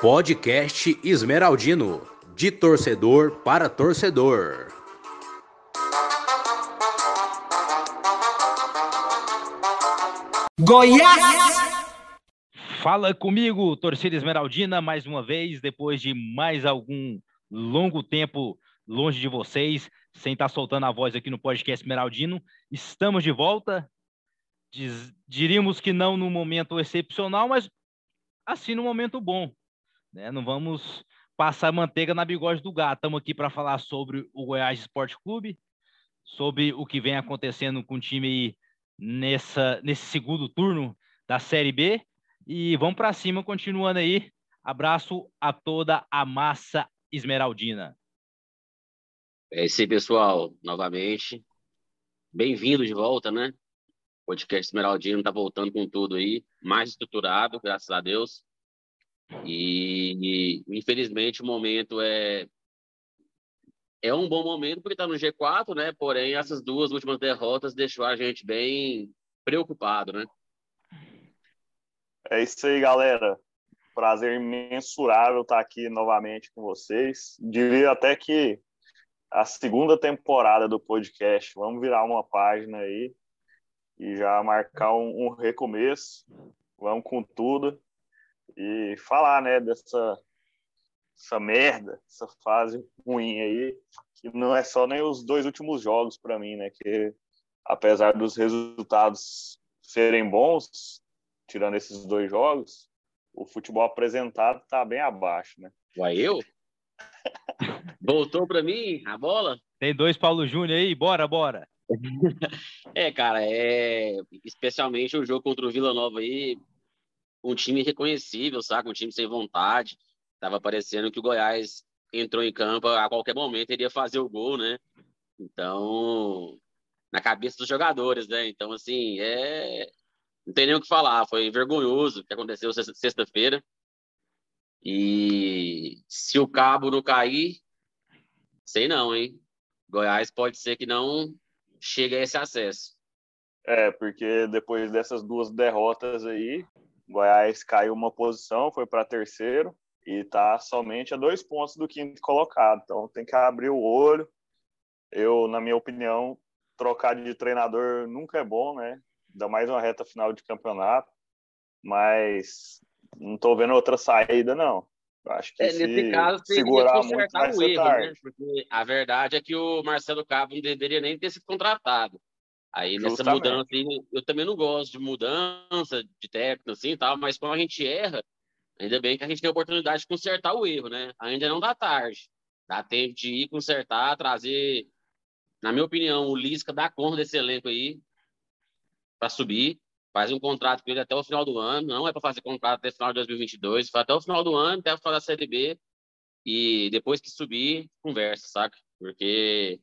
Podcast Esmeraldino, de torcedor para torcedor. Goiás! Fala comigo, torcida esmeraldina, mais uma vez, depois de mais algum longo tempo longe de vocês, sem estar soltando a voz aqui no podcast Esmeraldino. Estamos de volta. Diz, diríamos que não no momento excepcional, mas assim no momento bom. Né? Não vamos passar manteiga na bigode do gato. Estamos aqui para falar sobre o Goiás Esporte Clube, sobre o que vem acontecendo com o time nessa, nesse segundo turno da Série B. E vamos para cima, continuando aí. Abraço a toda a massa esmeraldina. É isso aí, pessoal. Novamente, bem-vindo de volta, né? Podcast Esmeraldino está voltando com tudo aí, mais estruturado, graças a Deus. E, e, infelizmente o momento é é um bom momento porque está no G4, né? Porém, essas duas últimas derrotas deixou a gente bem preocupado, né? É isso aí, galera. Prazer imensurável estar aqui novamente com vocês. Diria até que a segunda temporada do podcast. Vamos virar uma página aí e já marcar um, um recomeço. Vamos com tudo e falar, né, dessa essa merda, essa fase ruim aí, que não é só nem os dois últimos jogos para mim, né, que apesar dos resultados serem bons, tirando esses dois jogos, o futebol apresentado tá bem abaixo, né? Uai, eu? Voltou para mim a bola? Tem dois Paulo Júnior aí, bora, bora. É, cara, é especialmente o jogo contra o Vila Nova aí, um time reconhecível, sabe? Um time sem vontade. Tava parecendo que o Goiás entrou em campo a qualquer momento iria fazer o gol, né? Então, na cabeça dos jogadores, né? Então, assim, é não tem nem o que falar. Foi vergonhoso o que aconteceu sexta-feira. E se o cabo não cair, sei não, hein? Goiás pode ser que não chegue a esse acesso. É, porque depois dessas duas derrotas aí, Goiás caiu uma posição, foi para terceiro e está somente a dois pontos do quinto colocado. Então tem que abrir o olho. Eu, na minha opinião, trocar de treinador nunca é bom, né? Ainda mais uma reta final de campeonato. Mas não estou vendo outra saída, não. Acho que é, se nesse caso, segurar muito vai ser erro. Né? Porque a verdade é que o Marcelo Cabo não deveria nem ter sido contratado. Aí Justamente. nessa mudança, eu também não gosto de mudança de técnico assim, tal, mas quando a gente erra, ainda bem que a gente tem a oportunidade de consertar o erro, né? Ainda não dá tarde. Dá tempo de ir consertar, trazer, na minha opinião, o Lisca dá conta desse elenco aí para subir, faz um contrato com ele até o final do ano, não é para fazer contrato até o final de 2022, faz até o final do ano, até o final da Série B, e depois que subir, conversa, saca? Porque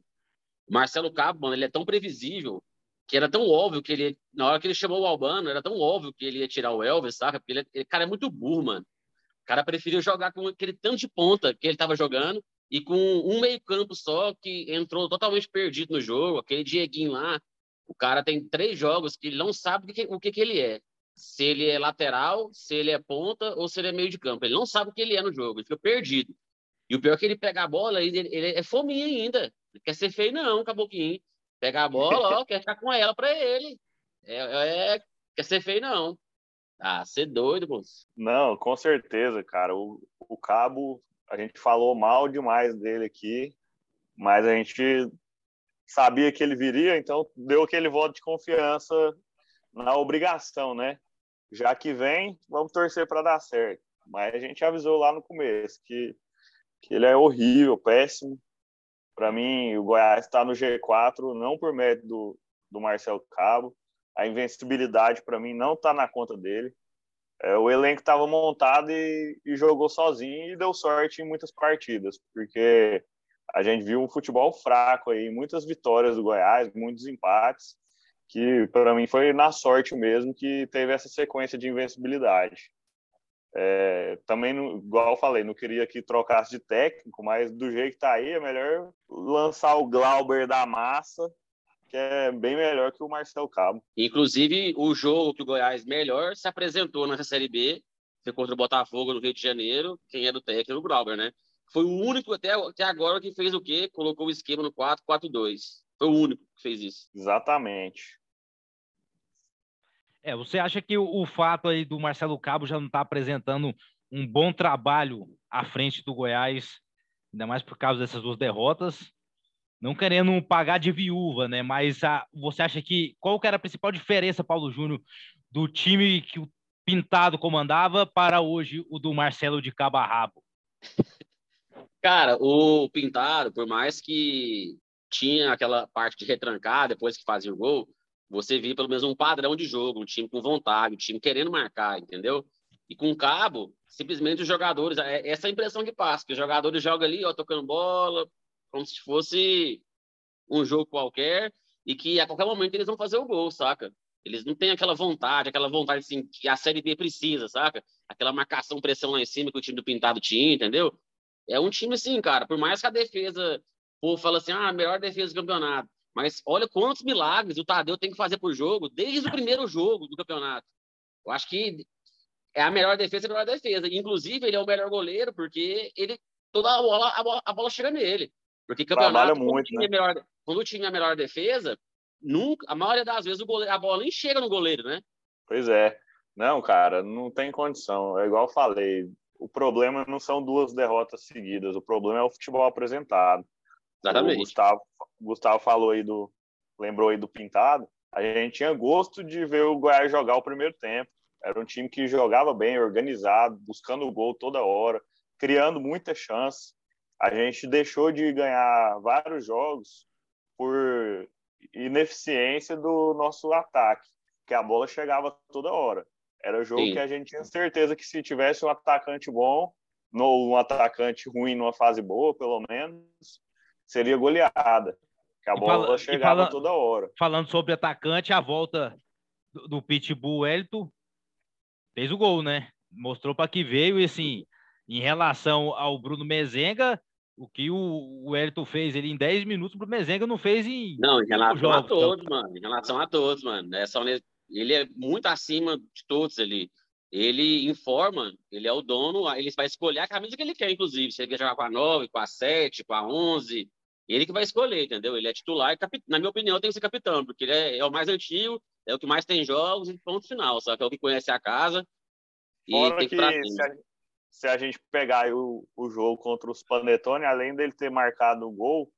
Marcelo Cabo, mano, ele é tão previsível que era tão óbvio que ele, na hora que ele chamou o Albano, era tão óbvio que ele ia tirar o Elvis, saca? Porque ele, ele cara é muito burro, mano. O cara preferiu jogar com aquele tanto de ponta que ele tava jogando e com um meio-campo só que entrou totalmente perdido no jogo, aquele Dieguinho lá. O cara tem três jogos que ele não sabe o que, o que, que ele é. Se ele é lateral, se ele é ponta ou se ele é meio de campo. Ele não sabe o que ele é no jogo, ele fica perdido. E o pior é que ele pega a bola, ele, ele é fominha ainda. Não quer ser feio, não, caboclinho. Pega a bola, ó, quer ficar com ela para ele. É, é, quer ser feio, não. Ah, ser doido, moço. Não, com certeza, cara. O, o Cabo, a gente falou mal demais dele aqui, mas a gente sabia que ele viria, então deu aquele voto de confiança na obrigação, né? Já que vem, vamos torcer para dar certo. Mas a gente avisou lá no começo que, que ele é horrível, péssimo. Para mim, o Goiás está no G4 não por mérito do, do Marcelo Cabo. A invencibilidade, para mim, não está na conta dele. É, o elenco estava montado e, e, jogou sozinho e deu sorte em muitas partidas, porque a gente viu um futebol fraco aí, muitas vitórias do Goiás, muitos empates, que para mim foi na sorte mesmo que teve essa sequência de invencibilidade. É, também, igual eu falei, não queria que trocasse de técnico, mas do jeito que tá aí, é melhor lançar o Glauber da massa que é bem melhor que o Marcel Cabo. Inclusive, o jogo que o Goiás melhor se apresentou nessa Série B foi contra o Botafogo no Rio de Janeiro, quem era o técnico, o Grauber, né? Foi o único até, até agora que fez o quê? Colocou o esquema no 4-4-2. Foi o único que fez isso. Exatamente. É, você acha que o, o fato aí do Marcelo Cabo já não está apresentando um bom trabalho à frente do Goiás, ainda mais por causa dessas duas derrotas? Não querendo pagar de viúva, né? Mas a, você acha que qual que era a principal diferença, Paulo Júnior, do time que o Pintado comandava para hoje o do Marcelo de Cabo a Rabo? Cara, o Pintado, por mais que tinha aquela parte de retrancar depois que fazia o gol, você via pelo menos um padrão de jogo, um time com vontade, um time querendo marcar, entendeu? E com o Cabo, simplesmente os jogadores, é essa é a impressão que passa, que os jogadores jogam ali, ó, tocando bola, como se fosse um jogo qualquer, e que a qualquer momento eles vão fazer o gol, saca? Eles não têm aquela vontade, aquela vontade assim, que a Série B precisa, saca? Aquela marcação, pressão lá em cima que o time do Pintado tinha, entendeu? É um time assim, cara, por mais que a defesa, povo fala assim, ah, melhor defesa do campeonato. Mas olha quantos milagres o Tadeu tem que fazer por jogo, desde o primeiro jogo do campeonato. Eu acho que é a melhor defesa, a melhor defesa. Inclusive, ele é o melhor goleiro, porque ele toda a bola, a bola, a bola chega nele. Porque campeonato, quando, muito, o time né? é melhor, quando o time é a melhor defesa, nunca, a maioria das vezes o goleiro, a bola nem chega no goleiro, né? Pois é. Não, cara, não tem condição. É igual eu falei. O problema não são duas derrotas seguidas, o problema é o futebol apresentado. Exatamente. O Gustavo, o Gustavo falou aí do. Lembrou aí do Pintado. A gente tinha gosto de ver o Goiás jogar o primeiro tempo. Era um time que jogava bem, organizado, buscando o gol toda hora, criando muita chance. A gente deixou de ganhar vários jogos por ineficiência do nosso ataque, que a bola chegava toda hora. Era jogo Sim. que a gente tinha certeza que se tivesse um atacante bom, ou um atacante ruim numa fase boa, pelo menos, seria goleada. Que a E bola fala- chegava fala- toda hora. Falando sobre atacante, a volta do, do Pitbull Elton fez o gol, né? Mostrou para que veio e assim, em relação ao Bruno Mezenga, o que o, o Elton fez ele em 10 minutos, o Bruno Mezenga não fez em Não, em relação a jogos, então. todos, mano. Em relação a todos, mano. É só ne- ele é muito acima de todos ali. Ele informa, ele é o dono, ele vai escolher a camisa que ele quer, inclusive. Se ele quer jogar com a 9, com a 7, com a 11, ele que vai escolher, entendeu? Ele é titular e, na minha opinião, tem que ser capitão, porque ele é, é o mais antigo, é o que mais tem jogos e ponto final, só que é o que conhece a casa e Fora tem que que se a, se a gente pegar o, o jogo contra os Panetone, além dele ter marcado o gol,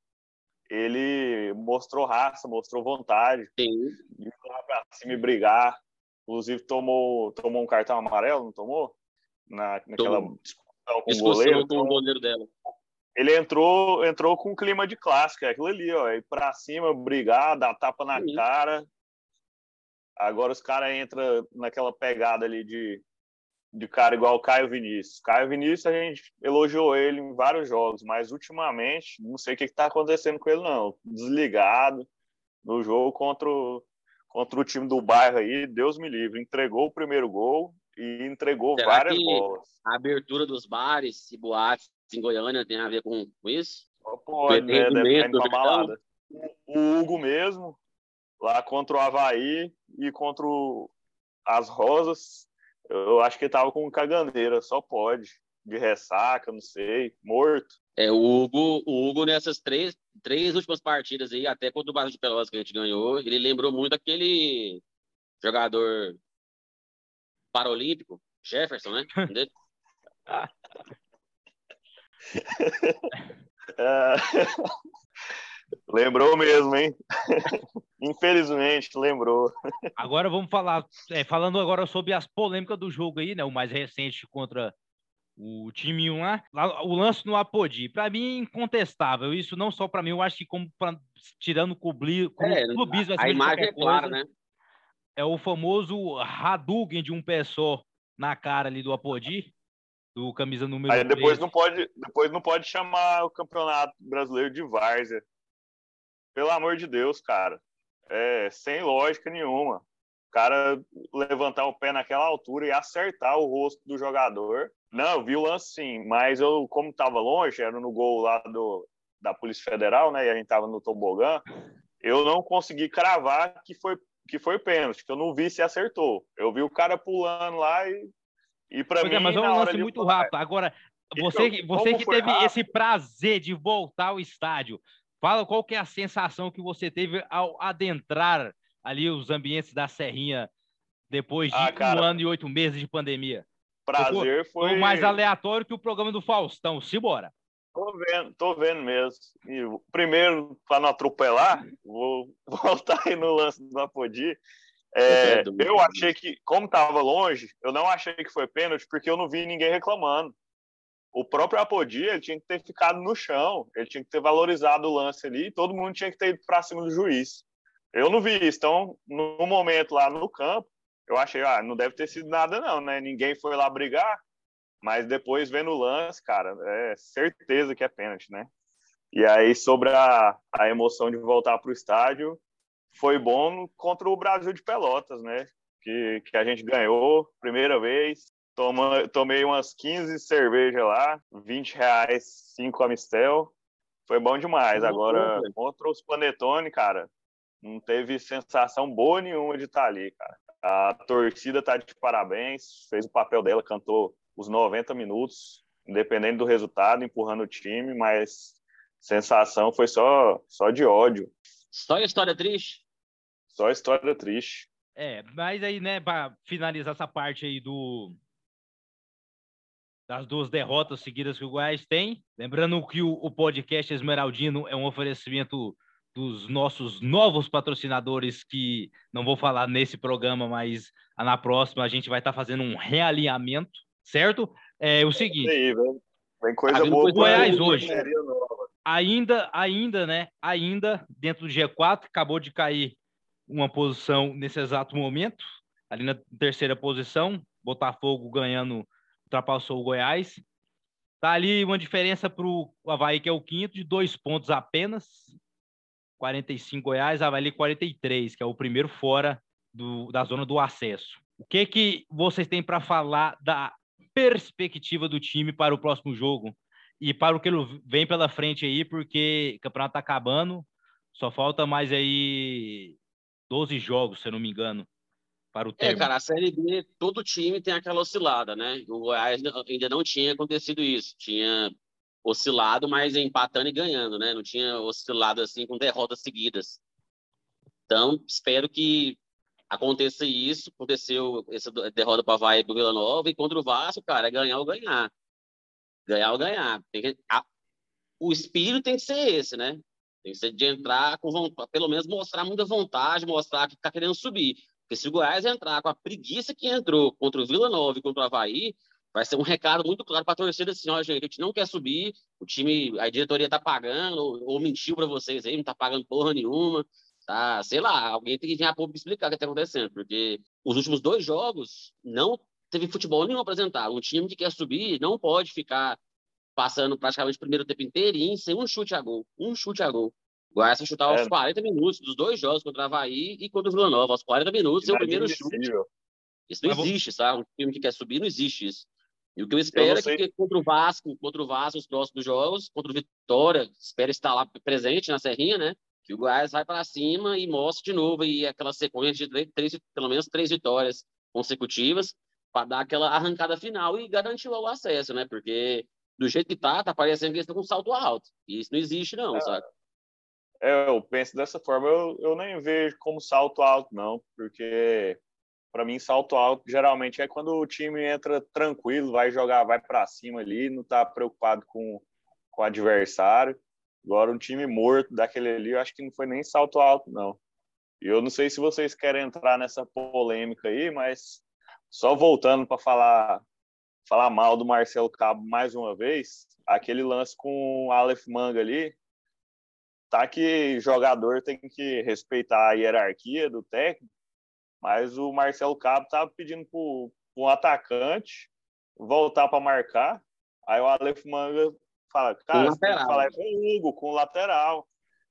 ele mostrou raça, mostrou vontade Sim. de ir lá pra cima e brigar. Inclusive, tomou, tomou um cartão amarelo, não tomou? Na, naquela Tomou. discussão com o goleiro. com o goleiro dela. ele entrou, entrou com um clima de clássico, é aquilo ali, ó, ir pra cima, brigar, dar tapa na Sim. cara. Agora os caras entram naquela pegada ali de, de cara igual o Caio Vinícius. Caio Vinícius, a gente elogiou ele em vários jogos, mas ultimamente, não sei o que está acontecendo com ele, não. Desligado no jogo contra o, contra o time do bairro aí, Deus me livre. Entregou o primeiro gol e entregou Será várias bolas. A abertura dos bares e boates em Goiânia tem a ver com, com isso? Pode, né? Indo pra do balada. O Hugo mesmo, lá contra o Havaí e contra o- as Rosas, eu acho que ele tava com caganeira, só pode. De ressaca, não sei, morto. É, o Hugo, o Hugo nessas três, três últimas partidas aí, até contra o Barra de Pelotas que a gente ganhou, ele lembrou muito aquele jogador paralímpico, Jefferson, né? Lembrou mesmo, hein? Infelizmente, lembrou. Agora vamos falar, é, falando agora sobre as polêmicas do jogo aí, né? O mais recente contra o time 1 lá, lá, o lance no Apodi, para mim incontestável. Isso não só para mim, eu acho que como pra, tirando o cubli, como É, clubismo a de imagem é clara, né? É o famoso Hadouken de um pé só na cara ali do Apodi, do camisa número Aí depois 13. não pode, depois não pode chamar o Campeonato Brasileiro de várzea. Pelo amor de Deus, cara. É sem lógica nenhuma. O cara levantar o pé naquela altura e acertar o rosto do jogador. Não, eu vi o lance sim, mas eu, como estava longe, era no gol lá do, da Polícia Federal, né? E a gente tava no tobogã. eu não consegui cravar que foi que foi pênalti, que eu não vi se acertou. Eu vi o cara pulando lá e e para mim é, mas é um lance muito rápido. Agora, você, você que teve rápido. esse prazer de voltar ao estádio, fala qual que é a sensação que você teve ao adentrar ali os ambientes da Serrinha depois de ah, cara, um ano e oito meses de pandemia. Prazer foi... foi mais aleatório que o programa do Faustão. Simbora. Tô vendo, tô vendo mesmo. E, primeiro, para não atropelar, vou voltar aí no lance do Apodi. É, eu achei que, como estava longe, eu não achei que foi pênalti, porque eu não vi ninguém reclamando. O próprio Apodi, ele tinha que ter ficado no chão, ele tinha que ter valorizado o lance ali, todo mundo tinha que ter ido para cima do juiz. Eu não vi isso. Então, no momento lá no campo, eu achei, ah, não deve ter sido nada não, né? Ninguém foi lá brigar, mas depois vendo o lance, cara, é certeza que é pênalti, né? E aí, sobre a, a emoção de voltar para o estádio, foi bom contra o Brasil de Pelotas, né? Que, que a gente ganhou, primeira vez. Toma, tomei umas 15 cervejas lá, 20 reais, 5 Amistel. Foi bom demais. Agora, contra os Panetone, cara, não teve sensação boa nenhuma de estar ali, cara. A torcida está de parabéns, fez o papel dela, cantou os 90 minutos, independente do resultado, empurrando o time, mas sensação foi só, só de ódio. Só história triste? Só história triste. É, mas aí, né, para finalizar essa parte aí do das duas derrotas seguidas que o Goiás tem, lembrando que o, o podcast Esmeraldino é um oferecimento dos nossos novos patrocinadores que não vou falar nesse programa, mas na próxima a gente vai estar tá fazendo um realinhamento, certo? É o seguinte. Aí, Vem coisa boa. Goiás hoje. Ainda, ainda, né? Ainda dentro do G4 acabou de cair uma posição nesse exato momento, ali na terceira posição, Botafogo ganhando, ultrapassou o Goiás. Tá ali uma diferença para o Havaí, que é o quinto, de dois pontos apenas. 45 Goiás, Havaí 43, que é o primeiro fora do, da zona do acesso. O que que vocês têm para falar da perspectiva do time para o próximo jogo e para o que vem pela frente aí, porque o campeonato está acabando, só falta mais aí 12 jogos, se eu não me engano, para o tempo. É, cara, a Série B, todo time tem aquela oscilada, né? O Goiás ainda não tinha acontecido isso. Tinha oscilado, mas empatando e ganhando, né? Não tinha oscilado assim com derrotas seguidas. Então, espero que aconteça isso. Aconteceu essa derrota para o Havaí do Vila Nova e contra o Vasco, cara, é ganhar ou ganhar. Ganhar ou ganhar. Que, a, o espírito tem que ser esse, né? Tem que ser de entrar com vontade, pelo menos mostrar muita vontade, mostrar que está querendo subir. Porque se o Goiás entrar com a preguiça que entrou contra o Vila Nova e contra o Havaí, vai ser um recado muito claro para a torcida assim, ó, gente, a gente não quer subir, o time, a diretoria tá pagando, ou, ou mentiu para vocês aí, não tá pagando porra nenhuma, tá, sei lá, alguém tem que vir a público explicar o que tá acontecendo, porque os últimos dois jogos não teve futebol nenhum apresentado, um time que quer subir não pode ficar passando praticamente o primeiro tempo inteirinho sem um chute a gol, um chute a gol. O Goiás vai chutar aos é. 40 minutos dos dois jogos contra o Havaí e contra o Vila Nova, aos 40 minutos, é o primeiro chute. Isso não existe, sabe? Um time que quer subir, não existe isso. E o que eu espero eu é que contra o Vasco, contra o Vasco, os próximos jogos, contra o Vitória, espero estar lá presente na Serrinha, né? Que o Goiás vai para cima e mostre de novo e aquela sequência de três, pelo menos três vitórias consecutivas para dar aquela arrancada final e garantir o acesso, né? Porque do jeito que tá, tá parecendo que eles estão com um salto alto. E isso não existe, não, é, sabe? É, eu penso dessa forma, eu, eu nem vejo como salto alto, não, porque para mim, salto alto geralmente é quando o time entra tranquilo, vai jogar, vai para cima ali, não está preocupado com, com o adversário. Agora, um time morto daquele ali, eu acho que não foi nem salto alto, não. E eu não sei se vocês querem entrar nessa polêmica aí, mas só voltando para falar falar mal do Marcelo Cabo mais uma vez, aquele lance com o Aleph Manga ali, tá que jogador tem que respeitar a hierarquia do técnico, mas o Marcelo Cabo estava pedindo para um atacante voltar para marcar. Aí o Aleph Manga fala, cara, você tem que falar com o Hugo, com o lateral.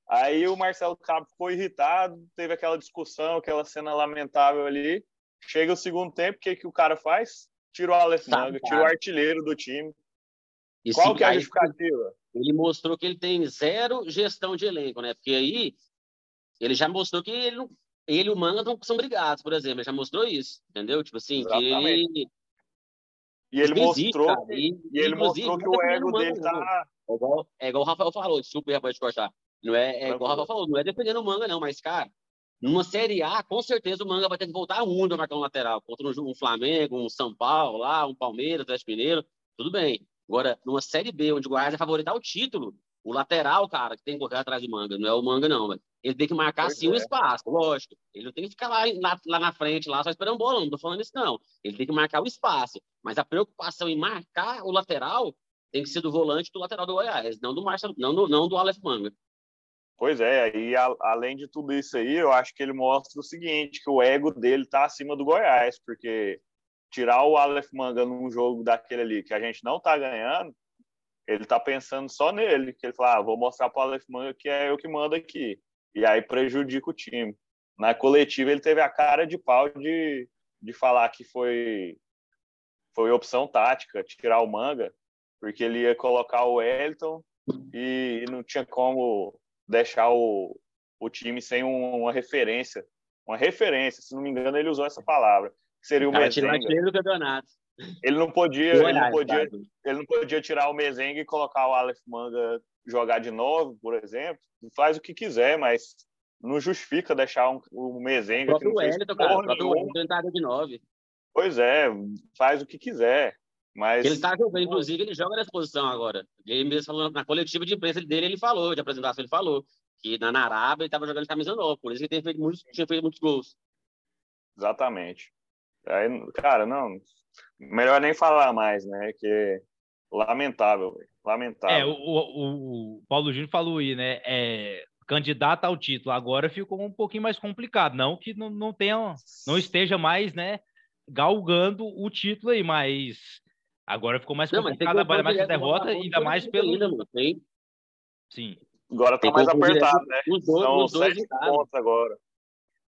Aí o Marcelo Cabo ficou irritado, teve aquela discussão, aquela cena lamentável ali. Chega o segundo tempo, o que, que o cara faz? Tira o Aleph Manga, tira o artilheiro do time. Qual que é a justificativa? Ele mostrou que ele tem zero gestão de elenco, né? Porque aí ele já mostrou que ele, ele e o Manga não são brigados, por exemplo. Ele já mostrou isso, entendeu? Tipo assim, Exatamente. que ele. E ele mostrou, e, e ele mostrou que o ego dele tá. É igual, é igual o Rafael falou, desculpa, rapaz, de cortar. Não é, é igual o Rafael falou, não é defendendo o manga, não, mas, cara, numa Série A, com certeza o manga vai ter que voltar um para marcar um lateral. Contra um, um Flamengo, um São Paulo, lá, um Palmeiras, Atlético Mineiro, tudo bem. Agora, numa Série B, onde o Goiás é favorito ao título, o lateral, cara, que tem que correr atrás do manga, não é o manga, não, velho. Ele tem que marcar pois sim é. um espaço, lógico. Ele não tem que ficar lá, lá, lá na frente, lá só esperando bola, não tô falando isso, não. Ele tem que marcar o espaço. Mas a preocupação em marcar o lateral tem que ser do volante do lateral do Goiás, não do Marcelo, não do, não do Aleph Manga. Pois é, e a, além de tudo isso aí, eu acho que ele mostra o seguinte, que o ego dele tá acima do Goiás, porque tirar o Aleph Manga num jogo daquele ali que a gente não tá ganhando, ele tá pensando só nele, que ele fala, ah, vou mostrar pro Aleph Manga que é eu que mando aqui. E aí prejudica o time. Na coletiva ele teve a cara de pau de, de falar que foi foi opção tática tirar o Manga, porque ele ia colocar o Elton e, e não tinha como deixar o, o time sem um, uma referência. Uma referência, se não me engano, ele usou essa palavra. Que seria o Mezenga. do campeonato. Ele não podia, ele não podia, ele não podia tirar o Mezenga e colocar o Aleph Manga jogar de novo, por exemplo. Faz o que quiser, mas não justifica deixar um, o Mezenga. O próprio Wellington, cara. O próprio Wellington de nove. Pois é, faz o que quiser. Mas... Ele está jogando, inclusive, ele joga nessa posição agora. Ele mesmo falou na coletiva de imprensa dele, ele falou, de apresentação, ele falou que na, Arábia ele estava jogando de camisa nova, por isso ele tem feito muitos, tinha feito muitos gols. Exatamente. Aí, cara, não, melhor nem falar mais, né? Que lamentável, lamentável. É, o, o, o Paulo Júnior falou aí, né? É, candidato ao título. Agora ficou um pouquinho mais complicado. Não que não, não tenha, não esteja mais, né? Galgando o título aí, mas Agora ficou mais complicado, ainda mais a derrota, ainda mais pelo. Ainda, mano, tem... Sim. Agora tá mais apertado, né? Os dois, São os dois sete pontos agora.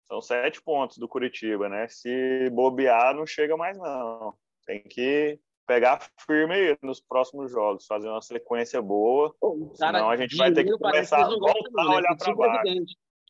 São sete pontos do Curitiba, né? Se bobear, não chega mais, não. Tem que pegar firme aí nos próximos jogos, fazer uma sequência boa. Pô, cara, senão a gente vai ter que começar a voltar a olhar para baixo.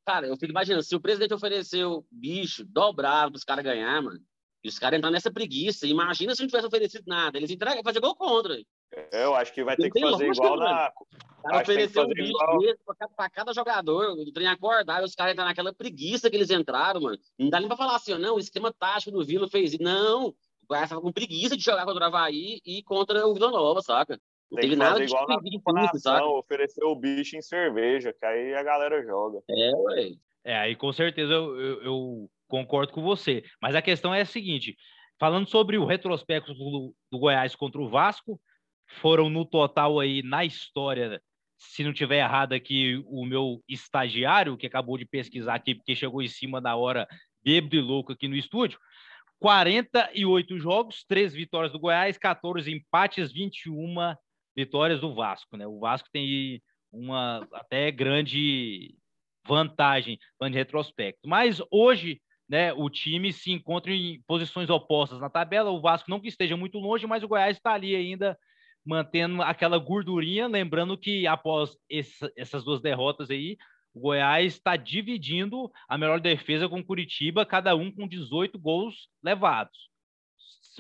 Cara, eu fico imaginando, se o presidente ofereceu bicho dobrado para os caras ganhar, mano, e os caras entram nessa preguiça. Imagina se não tivesse oferecido nada. Eles entregam, fazer gol contra. É, eu acho que vai ter que fazer igual na. O cara ofereceu um bicho igual... desse pra cada jogador. O trem acordar, os caras entram naquela preguiça que eles entraram, mano. Não dá nem pra falar assim, ó, não, o esquema tático do Vila fez isso. Não. O Goiás tava com preguiça de jogar contra o Havaí e contra o Vila Nova, saca? Não Tem teve nada de igual na saca? Ofereceu o bicho em cerveja, que aí a galera joga. É, ué. É, aí com certeza eu, eu, eu concordo com você. Mas a questão é a seguinte: falando sobre o retrospecto do, do Goiás contra o Vasco, foram no total aí na história, se não tiver errado aqui, o meu estagiário, que acabou de pesquisar aqui, porque chegou em cima da hora, bêbado e louco aqui no estúdio, 48 jogos, 3 vitórias do Goiás, 14 empates, 21 vitórias do Vasco, né? O Vasco tem uma até grande vantagem no retrospecto. Mas hoje né, o time se encontra em posições opostas na tabela. O Vasco não que esteja muito longe, mas o Goiás está ali ainda mantendo aquela gordurinha. Lembrando que após essa, essas duas derrotas aí, o Goiás está dividindo a melhor defesa com o Curitiba, cada um com 18 gols levados.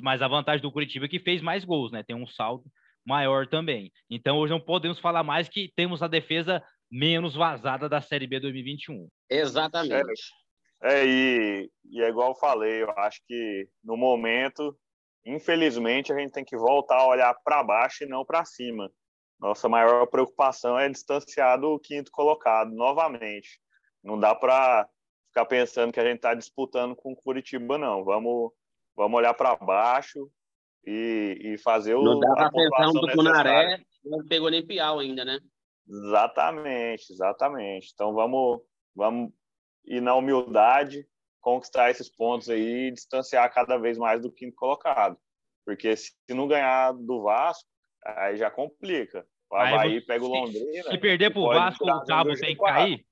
Mas a vantagem do Curitiba é que fez mais gols, né? Tem um saldo maior também. Então hoje não podemos falar mais que temos a defesa menos vazada da Série B 2021. Exatamente. É. É, e, e é igual eu falei, eu acho que no momento, infelizmente, a gente tem que voltar a olhar para baixo e não para cima. Nossa maior preocupação é distanciar do quinto colocado novamente. Não dá para ficar pensando que a gente está disputando com o Curitiba, não. Vamos, vamos olhar para baixo e, e fazer o. Não dá para pensar um Tucunaré, não pegou nem Piau ainda, né? Exatamente, exatamente. Então vamos, vamos e na humildade conquistar esses pontos aí e distanciar cada vez mais do quinto colocado. Porque se não ganhar do Vasco, aí já complica. O Havaí pega o Londrina. Se, se perder pro Vasco, o Cabo tem que cair?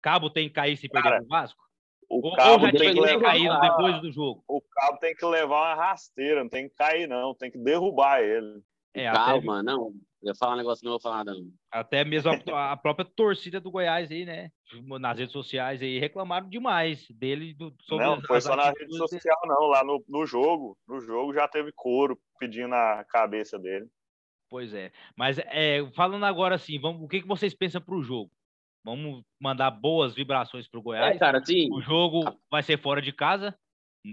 Cabo tem que cair se perder Cara, pro Vasco? O ou, Cabo ou tem que levar, caído depois do jogo? O Cabo tem que levar uma rasteira, não tem que cair não, tem que derrubar ele. É, Calma, até... não. Eu ia falar um negócio, não vou falar não. Até mesmo a, a, própria torcida do Goiás aí, né? Nas redes sociais aí, reclamaram demais dele. Do, sobre não, foi só na rede social, dele. não. Lá no, no jogo, no jogo já teve couro pedindo a cabeça dele. Pois é. Mas é, falando agora assim, vamos, o que, que vocês pensam para o jogo? Vamos mandar boas vibrações para o Goiás. É, cara, sim. O jogo vai ser fora de casa,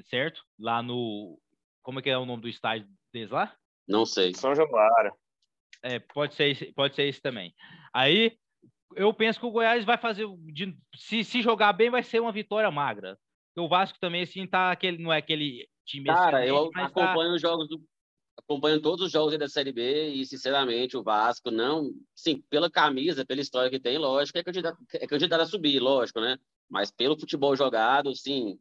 certo? Lá no. Como é que é o nome do estádio deles lá? Não sei. São Januário. É, pode ser, pode ser isso também. Aí eu penso que o Goiás vai fazer. De, se, se jogar bem, vai ser uma vitória magra. o Vasco também, assim, tá aquele, não é aquele time. Cara, eu tá acompanho tá... os jogos do. Acompanho todos os jogos da Série B e, sinceramente, o Vasco não. Sim, pela camisa, pela história que tem, lógico, é candidato, é candidato a subir, lógico, né? Mas pelo futebol jogado, sim,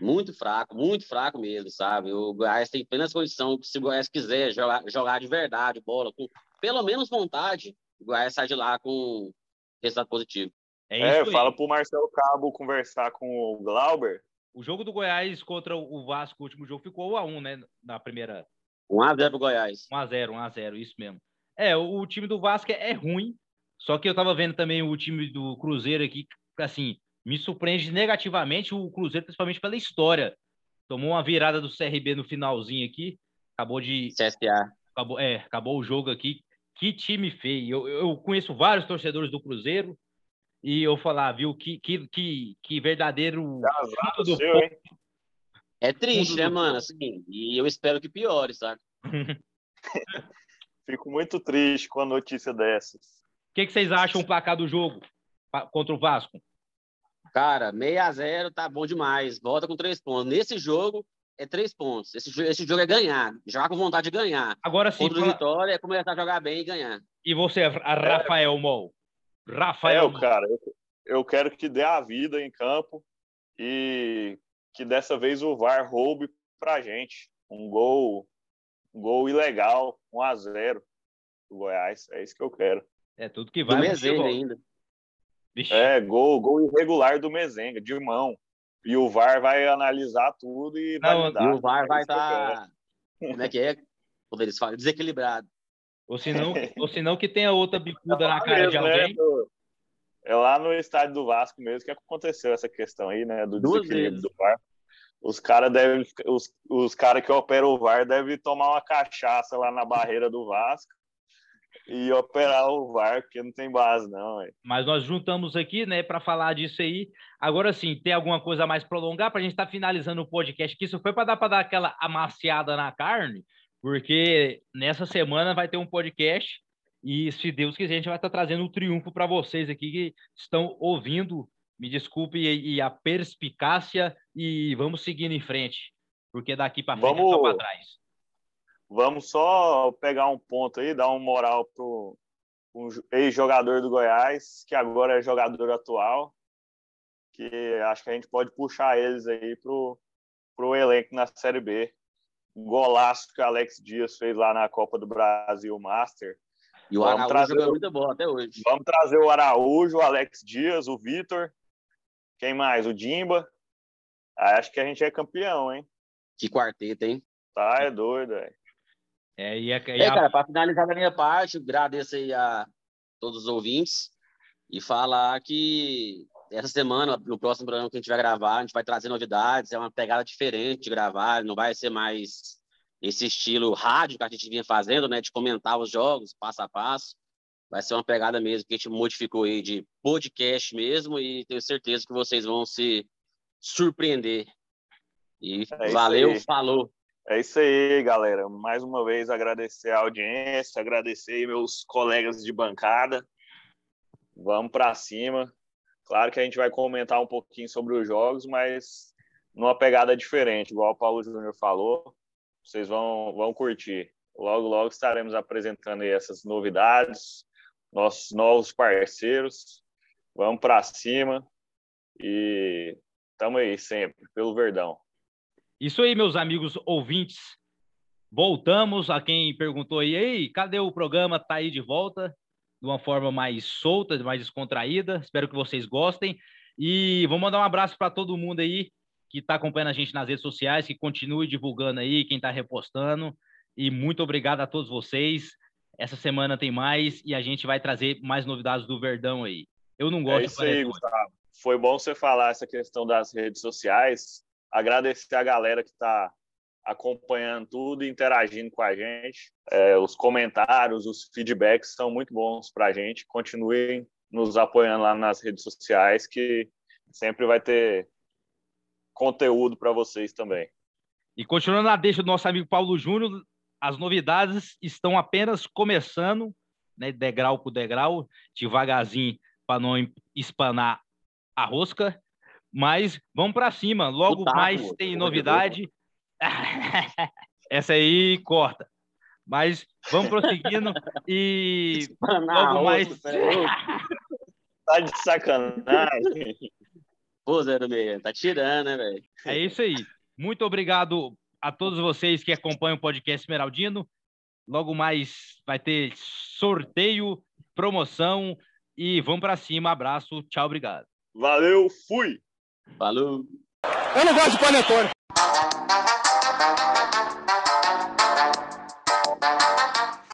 muito fraco, muito fraco mesmo, sabe? O Goiás tem plenas condição, se o Goiás quiser jogar, jogar de verdade bola, com pelo menos vontade, o Goiás sai de lá com resultado positivo. É, é fala pro Marcelo Cabo conversar com o Glauber. O jogo do Goiás contra o Vasco, o último jogo, ficou 1x1, né? Na primeira. 1x0 pro Goiás. 1x0, 1x0, isso mesmo. É, o, o time do Vasco é, é ruim, só que eu tava vendo também o time do Cruzeiro aqui, assim, me surpreende negativamente o Cruzeiro, principalmente pela história. Tomou uma virada do CRB no finalzinho aqui, acabou de. CSA. Acabou, é, acabou o jogo aqui. Que time feio. Eu, eu conheço vários torcedores do Cruzeiro e eu falar, viu, que, que, que, que verdadeiro. do seu, é triste, né, mano? Assim, e eu espero que piore, sabe? Fico muito triste com a notícia dessas. O que, que vocês acham o placar do jogo contra o Vasco? Cara, 6 a 0 tá bom demais. Volta com três pontos. Nesse jogo, é três pontos. Esse, esse jogo é ganhar. Jogar com vontade de ganhar. Agora sim. Contra o Vitória é começar a jogar bem e ganhar. E você, a Rafael Mol? Rafael. É, cara, eu, eu quero que dê a vida em campo e que dessa vez o VAR roube pra gente. Um gol, um gol ilegal, 1 a 0 do Goiás. É isso que eu quero. É tudo que vai. Do ainda. Vixe. É, gol, gol irregular do Mezenga, de mão. E o VAR vai analisar tudo e Não, vai dar. E o VAR é vai estar. Tá... Como é que é? Quando eles falam, desequilibrado. Ou se não, ou se não que tenha outra bicuda na cara mesmo, de né? alguém. Né? É lá no estádio do Vasco mesmo que aconteceu essa questão aí, né? Do Duas desequilíbrio vezes. do VAR. Os caras devem. Os, os caras que operam o VAR devem tomar uma cachaça lá na barreira do Vasco e operar o VAR, porque não tem base, não. Véio. Mas nós juntamos aqui, né, para falar disso aí. Agora sim, tem alguma coisa mais prolongar para a gente estar tá finalizando o podcast aqui? Isso foi para dar para dar aquela amaciada na carne, porque nessa semana vai ter um podcast e, se Deus quiser, a gente vai estar tá trazendo um triunfo para vocês aqui que estão ouvindo. Me desculpe e, e a perspicácia e vamos seguindo em frente, porque daqui para frente vamos... é só para trás. Vamos só pegar um ponto aí, dar uma moral pro um ex-jogador do Goiás, que agora é jogador atual, que acho que a gente pode puxar eles aí pro, pro elenco na Série B. O golaço que o Alex Dias fez lá na Copa do Brasil Master. E o vamos Araújo trazer, jogou muito bom até hoje. Vamos trazer o Araújo, o Alex Dias, o Vitor. Quem mais? O Dimba. Acho que a gente é campeão, hein? Que quarteto, hein? Tá, é doido, velho. É, e a, e é, cara, para finalizar da minha parte, agradeço aí a todos os ouvintes e falar que essa semana, no próximo programa que a gente vai gravar, a gente vai trazer novidades, é uma pegada diferente de gravar, não vai ser mais esse estilo rádio que a gente vinha fazendo, né, de comentar os jogos passo a passo. Vai ser uma pegada mesmo que a gente modificou aí de podcast mesmo e tenho certeza que vocês vão se surpreender. E é valeu, falou. É isso aí, galera. Mais uma vez agradecer a audiência, agradecer meus colegas de bancada. Vamos para cima. Claro que a gente vai comentar um pouquinho sobre os jogos, mas numa pegada diferente, igual o Paulo Júnior falou. Vocês vão, vão curtir. Logo, logo estaremos apresentando essas novidades, nossos novos parceiros. Vamos para cima e estamos aí sempre, pelo Verdão. Isso aí, meus amigos ouvintes. Voltamos a quem perguntou aí, Ei, cadê o programa? Tá aí de volta, de uma forma mais solta, mais descontraída. Espero que vocês gostem. E vou mandar um abraço para todo mundo aí que está acompanhando a gente nas redes sociais, que continue divulgando aí, quem está repostando. E muito obrigado a todos vocês. Essa semana tem mais e a gente vai trazer mais novidades do Verdão aí. Eu não gosto é isso aí, Gustavo. Foi bom você falar essa questão das redes sociais. Agradecer a galera que está acompanhando tudo, interagindo com a gente. É, os comentários, os feedbacks são muito bons para a gente. Continuem nos apoiando lá nas redes sociais, que sempre vai ter conteúdo para vocês também. E continuando a deixa do nosso amigo Paulo Júnior, as novidades estão apenas começando, né, degrau por degrau, devagarzinho, para não espanar a rosca. Mas vamos para cima, logo mais tem novidade. Essa aí corta. Mas vamos prosseguindo e logo mais. tá de sacanagem. Pô, Zé do Meia, tá tirando, né, velho? É isso aí. Muito obrigado a todos vocês que acompanham o podcast Esmeraldino. Logo mais vai ter sorteio, promoção e vamos para cima. Abraço, tchau, obrigado. Valeu, fui. Falou. Eu não gosto de panetone.